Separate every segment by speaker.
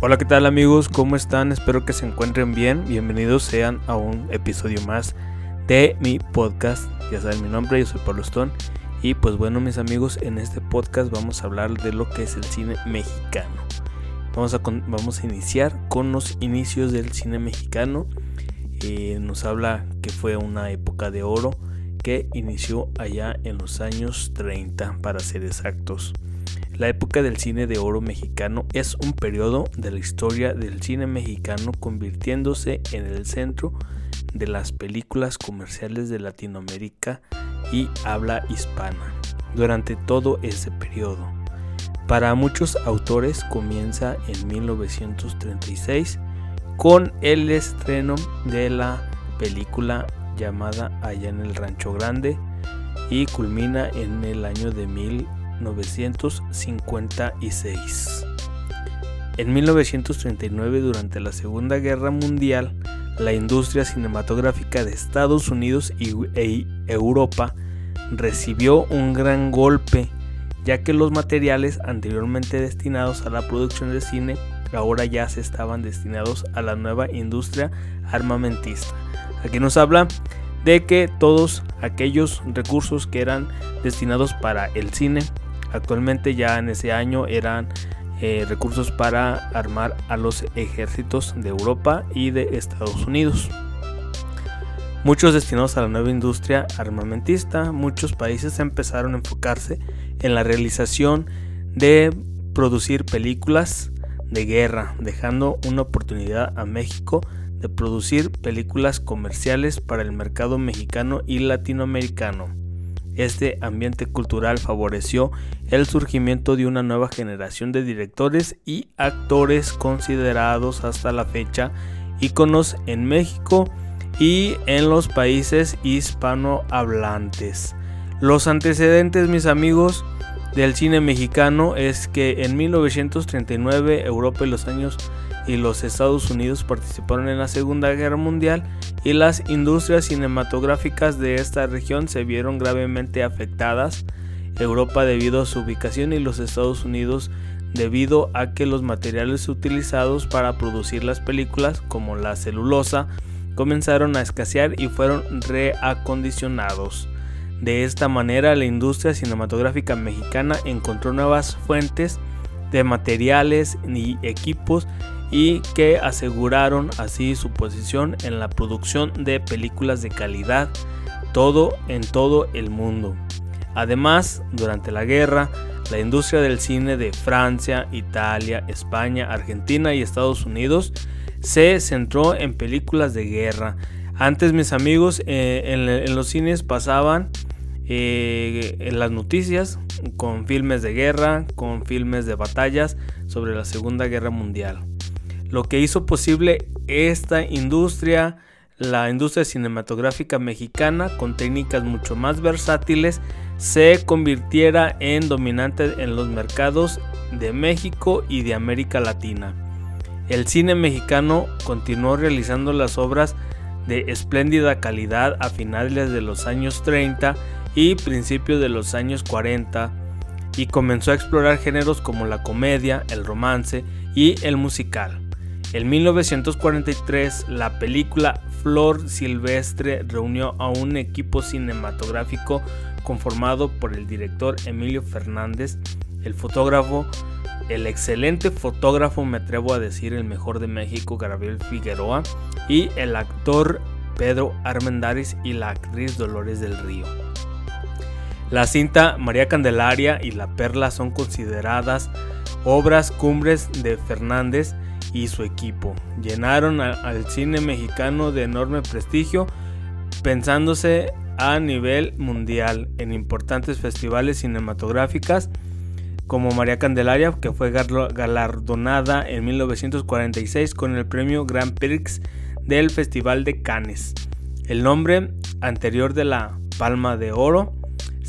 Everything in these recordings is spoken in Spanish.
Speaker 1: Hola, ¿qué tal amigos? ¿Cómo están? Espero que se encuentren bien. Bienvenidos sean a un episodio más de mi podcast. Ya saben mi nombre, yo soy Pablo Stone. Y pues bueno, mis amigos, en este podcast vamos a hablar de lo que es el cine mexicano. Vamos a, vamos a iniciar con los inicios del cine mexicano. Eh, nos habla que fue una época de oro que inició allá en los años 30, para ser exactos. La época del cine de oro mexicano es un periodo de la historia del cine mexicano convirtiéndose en el centro de las películas comerciales de Latinoamérica y habla hispana durante todo ese periodo. Para muchos autores comienza en 1936 con el estreno de la película llamada Allá en el Rancho Grande y culmina en el año de 1956. En 1939, durante la Segunda Guerra Mundial, la industria cinematográfica de Estados Unidos y e Europa recibió un gran golpe, ya que los materiales anteriormente destinados a la producción de cine ahora ya se estaban destinados a la nueva industria armamentista. Aquí nos habla de que todos aquellos recursos que eran destinados para el cine, actualmente ya en ese año eran eh, recursos para armar a los ejércitos de Europa y de Estados Unidos. Muchos destinados a la nueva industria armamentista, muchos países empezaron a enfocarse en la realización de producir películas de guerra, dejando una oportunidad a México de producir películas comerciales para el mercado mexicano y latinoamericano. Este ambiente cultural favoreció el surgimiento de una nueva generación de directores y actores considerados hasta la fecha íconos en México y en los países hispanohablantes. Los antecedentes, mis amigos, del cine mexicano es que en 1939 Europa y los años y los Estados Unidos participaron en la Segunda Guerra Mundial y las industrias cinematográficas de esta región se vieron gravemente afectadas. Europa debido a su ubicación y los Estados Unidos debido a que los materiales utilizados para producir las películas como la celulosa comenzaron a escasear y fueron reacondicionados. De esta manera, la industria cinematográfica mexicana encontró nuevas fuentes de materiales y equipos y que aseguraron así su posición en la producción de películas de calidad todo en todo el mundo. Además, durante la guerra, la industria del cine de Francia, Italia, España, Argentina y Estados Unidos se centró en películas de guerra. Antes mis amigos eh, en los cines pasaban eh, en las noticias con filmes de guerra, con filmes de batallas sobre la Segunda Guerra Mundial. Lo que hizo posible esta industria, la industria cinematográfica mexicana, con técnicas mucho más versátiles, se convirtiera en dominante en los mercados de México y de América Latina. El cine mexicano continuó realizando las obras de espléndida calidad a finales de los años 30 y principios de los años 40 y comenzó a explorar géneros como la comedia, el romance y el musical. En 1943 la película Flor Silvestre reunió a un equipo cinematográfico conformado por el director Emilio Fernández, el fotógrafo, el excelente fotógrafo, me atrevo a decir el mejor de México, Gabriel Figueroa, y el actor Pedro Armendáriz y la actriz Dolores del Río. La cinta María Candelaria y La Perla son consideradas obras cumbres de Fernández y su equipo. Llenaron al cine mexicano de enorme prestigio, pensándose a nivel mundial en importantes festivales cinematográficas como María Candelaria, que fue galardonada en 1946 con el premio Grand Prix del Festival de Cannes. El nombre anterior de la Palma de Oro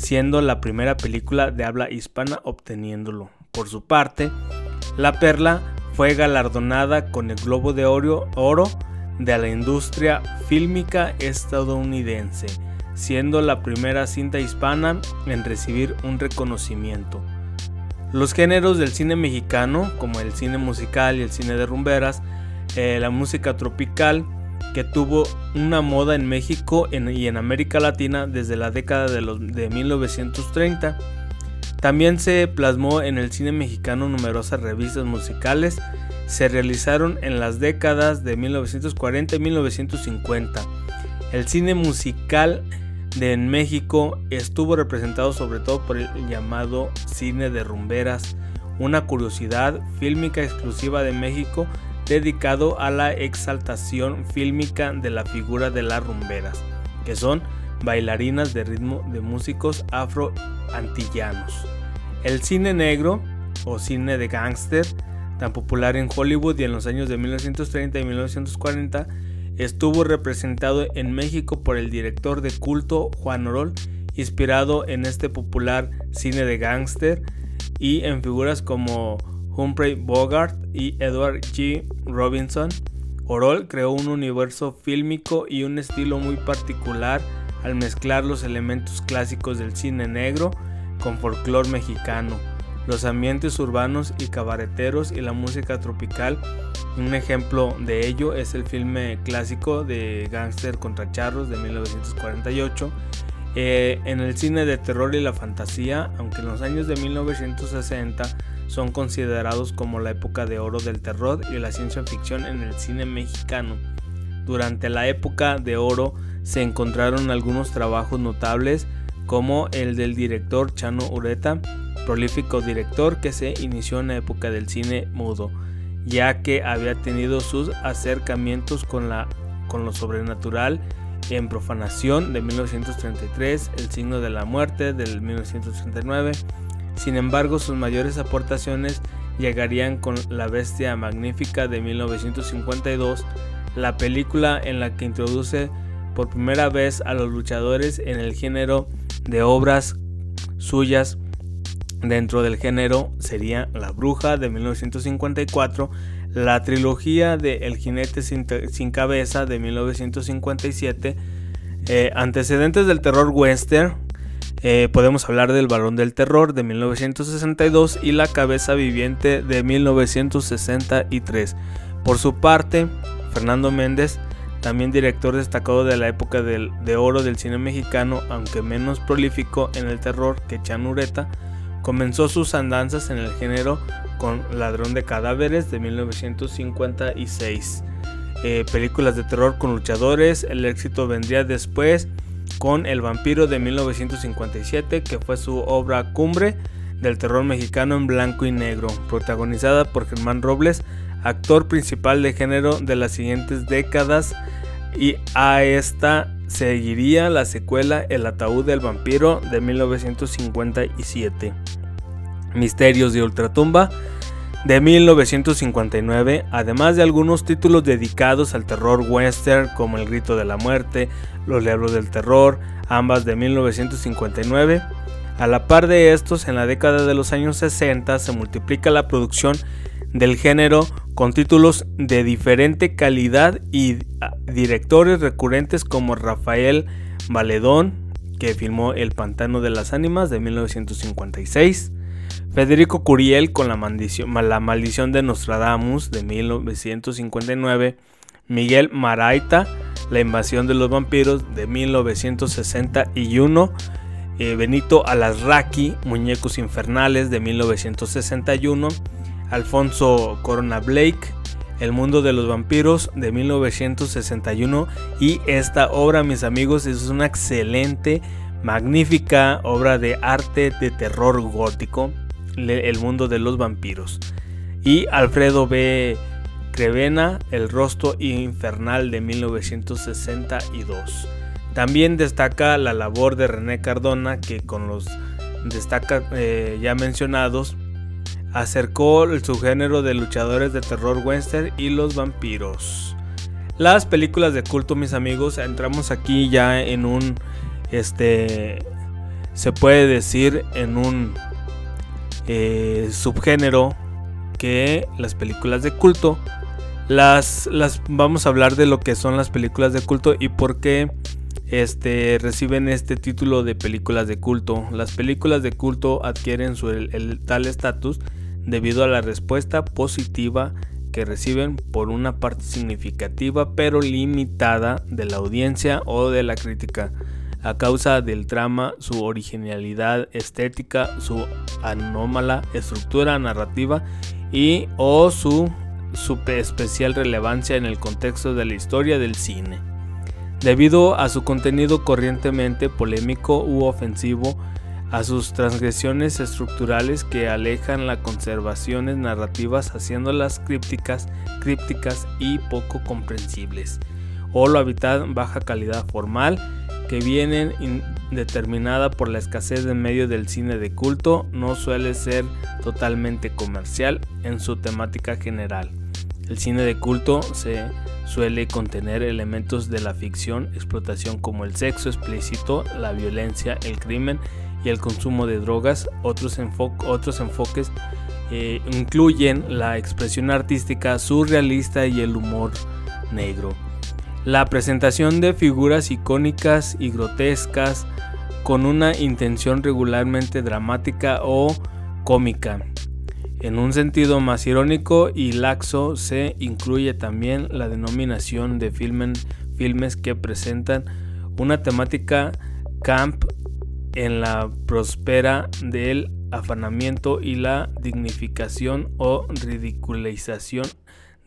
Speaker 1: siendo la primera película de habla hispana obteniéndolo. Por su parte, La Perla fue galardonada con el Globo de Oro de la industria fílmica estadounidense, siendo la primera cinta hispana en recibir un reconocimiento. Los géneros del cine mexicano, como el cine musical y el cine de rumberas, eh, la música tropical, que tuvo una moda en México y en América Latina desde la década de, los, de 1930. También se plasmó en el cine mexicano numerosas revistas musicales, se realizaron en las décadas de 1940 y 1950. El cine musical de en México estuvo representado sobre todo por el llamado cine de rumberas, una curiosidad fílmica exclusiva de México dedicado a la exaltación fílmica de la figura de las rumberas, que son bailarinas de ritmo de músicos afro-antillanos. El cine negro o cine de gángster, tan popular en Hollywood y en los años de 1930 y 1940, estuvo representado en México por el director de culto Juan Orol, inspirado en este popular cine de gángster y en figuras como Humphrey Bogart y Edward G. Robinson. Orol creó un universo fílmico y un estilo muy particular al mezclar los elementos clásicos del cine negro con folclore mexicano, los ambientes urbanos y cabareteros y la música tropical. Un ejemplo de ello es el filme clásico de Gangster contra Charros de 1948. Eh, en el cine de terror y la fantasía, aunque en los años de 1960 son considerados como la época de oro del terror y la ciencia ficción en el cine mexicano. Durante la época de oro se encontraron algunos trabajos notables como el del director Chano Ureta, prolífico director que se inició en la época del cine mudo, ya que había tenido sus acercamientos con, la, con lo sobrenatural en Profanación de 1933, El signo de la muerte del 1939, sin embargo, sus mayores aportaciones llegarían con La Bestia Magnífica de 1952, la película en la que introduce por primera vez a los luchadores en el género de obras suyas. Dentro del género sería La Bruja de 1954, la trilogía de El jinete sin, cabeza de 1957, eh, antecedentes del terror western eh, podemos hablar del Balón del Terror de 1962 y La Cabeza Viviente de 1963. Por su parte, Fernando Méndez, también director destacado de la época de oro del cine mexicano, aunque menos prolífico en el terror que Chan Ureta, comenzó sus andanzas en el género con Ladrón de Cadáveres de 1956. Eh, películas de terror con luchadores, el éxito vendría después con El vampiro de 1957, que fue su obra cumbre del terror mexicano en blanco y negro, protagonizada por Germán Robles, actor principal de género de las siguientes décadas, y a esta seguiría la secuela El ataúd del vampiro de 1957. Misterios de Ultratumba de 1959, además de algunos títulos dedicados al terror western como El Grito de la Muerte, Los Diablos del Terror, ambas de 1959. A la par de estos, en la década de los años 60 se multiplica la producción del género con títulos de diferente calidad y ah, directores recurrentes como Rafael Valedón, que filmó El Pantano de las Ánimas de 1956, Federico Curiel con la maldición, de Nostradamus de 1959, Miguel Maraita, La invasión de los vampiros de 1961, eh, Benito Alasraqui, Muñecos infernales de 1961, Alfonso Corona Blake, El mundo de los vampiros de 1961 y esta obra, mis amigos, es una excelente, magnífica obra de arte de terror gótico el mundo de los vampiros. Y Alfredo B. Crevena, El rostro infernal de 1962. También destaca la labor de René Cardona, que con los destaca eh, ya mencionados, acercó el subgénero de luchadores de terror western y los vampiros. Las películas de culto, mis amigos, entramos aquí ya en un, este, se puede decir en un eh, subgénero que las películas de culto. Las, las vamos a hablar de lo que son las películas de culto y por qué este, reciben este título de películas de culto. Las películas de culto adquieren su, el, tal estatus debido a la respuesta positiva que reciben por una parte significativa pero limitada de la audiencia o de la crítica a causa del trama, su originalidad estética, su anómala estructura narrativa y o su, su especial relevancia en el contexto de la historia del cine. Debido a su contenido corrientemente polémico u ofensivo, a sus transgresiones estructurales que alejan las conservaciones narrativas haciéndolas crípticas, y poco comprensibles, o lo habitan baja calidad formal que vienen determinada por la escasez de medio del cine de culto, no suele ser totalmente comercial en su temática general. El cine de culto se suele contener elementos de la ficción, explotación como el sexo explícito, la violencia, el crimen y el consumo de drogas. Otros, otros enfoques eh, incluyen la expresión artística surrealista y el humor negro. La presentación de figuras icónicas y grotescas con una intención regularmente dramática o cómica. En un sentido más irónico y laxo se incluye también la denominación de filmes que presentan una temática camp en la próspera del afanamiento y la dignificación o ridiculización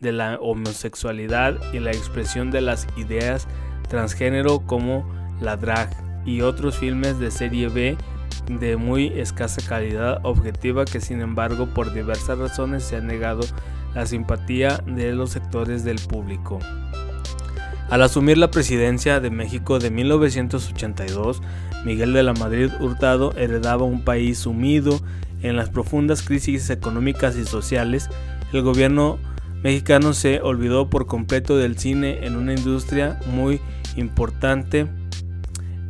Speaker 1: de la homosexualidad y la expresión de las ideas transgénero como la drag y otros filmes de serie B de muy escasa calidad objetiva que sin embargo por diversas razones se ha negado la simpatía de los sectores del público. Al asumir la presidencia de México de 1982, Miguel de la Madrid Hurtado heredaba un país sumido en las profundas crisis económicas y sociales. El gobierno mexicano se olvidó por completo del cine en una industria muy importante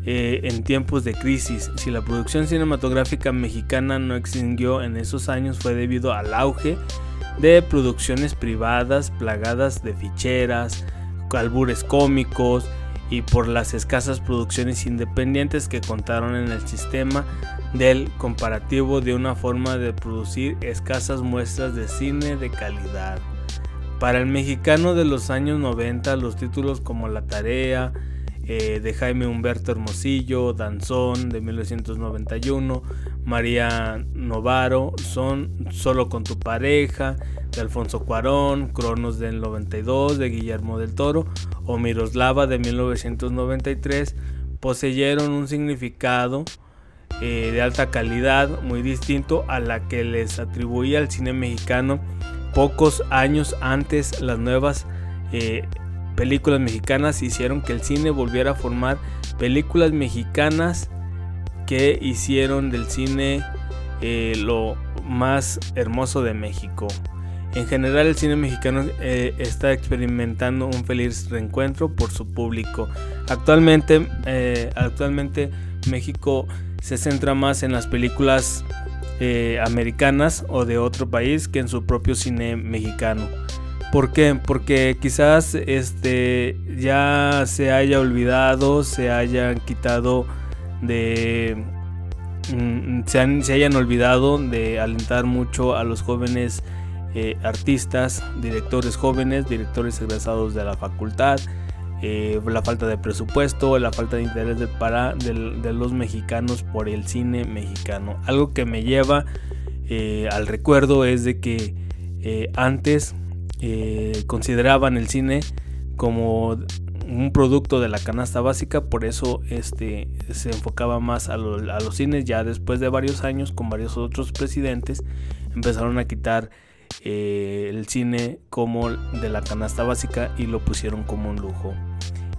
Speaker 1: eh, en tiempos de crisis. Si la producción cinematográfica mexicana no extinguió en esos años fue debido al auge de producciones privadas plagadas de ficheras, albures cómicos y por las escasas producciones independientes que contaron en el sistema del comparativo de una forma de producir escasas muestras de cine de calidad. Para el mexicano de los años 90, los títulos como La Tarea, eh, de Jaime Humberto Hermosillo, Danzón de 1991, María Novaro, Son Solo con tu pareja, de Alfonso Cuarón, Cronos del 92, de Guillermo del Toro, o Miroslava de 1993, poseyeron un significado eh, de alta calidad muy distinto a la que les atribuía el cine mexicano pocos años antes las nuevas eh, películas mexicanas hicieron que el cine volviera a formar películas mexicanas que hicieron del cine eh, lo más hermoso de México. En general el cine mexicano eh, está experimentando un feliz reencuentro por su público. Actualmente, actualmente México se centra más en las películas eh, americanas o de otro país que en su propio cine mexicano. ¿Por qué? Porque quizás este ya se haya olvidado, se hayan quitado de mm, se, se, hayan olvidado de alentar mucho a los jóvenes eh, artistas, directores jóvenes, directores egresados de la facultad, eh, la falta de presupuesto, la falta de interés de, para, de, los mexicanos por el cine mexicano. Algo que me lleva eh, al recuerdo es de que eh, consideraban el cine como un producto de la canasta básica, por eso este, se enfocaba más a, a, los cines. Ya después de varios años, con varios otros presidentes, empezaron a quitar eh, el cine como de la canasta básica y lo pusieron como un lujo.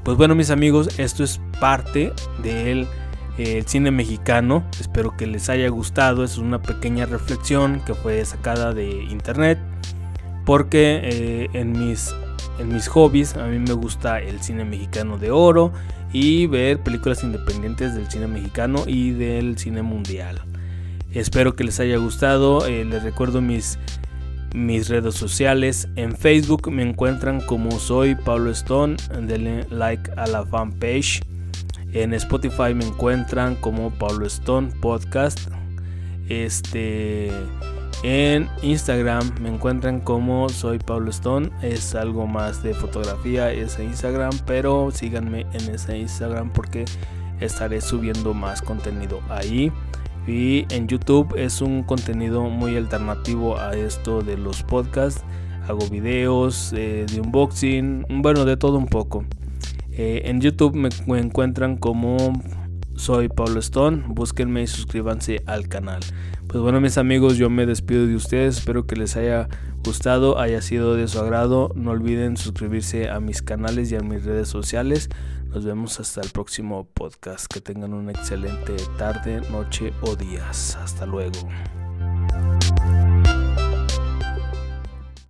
Speaker 1: Pues bueno mis amigos, esto es parte del eh, cine mexicano. Espero que les haya gustado. Es una pequeña reflexión que fue sacada de internet. Porque eh, en, mis, en mis hobbies a mí me gusta el cine mexicano de oro y ver películas independientes del cine mexicano y del cine mundial. Espero que les haya gustado. les recuerdo mis mis redes sociales. En Facebook me encuentran como soy Pablo Stone. Denle like a la fanpage. En Spotify me encuentran como Pablo Stone Podcast. Este en Instagram me encuentran como soy Pablo Stone. Es algo más de fotografía ese Instagram, pero síganme en ese Instagram porque estaré subiendo más contenido ahí. Y en YouTube es un contenido muy alternativo a esto de los podcasts. Hago videos eh, de unboxing, bueno, de todo un poco. Eh, en YouTube me, me encuentran como soy Pablo Stone. Búsquenme y suscríbanse al canal. Pues bueno, mis amigos, yo me despido de ustedes. Espero que les haya gustado, haya sido de su agrado. No olviden suscribirse a mis canales y a mis redes sociales. Nos vemos hasta el próximo podcast. Que tengan una excelente tarde, noche o días. Hasta luego.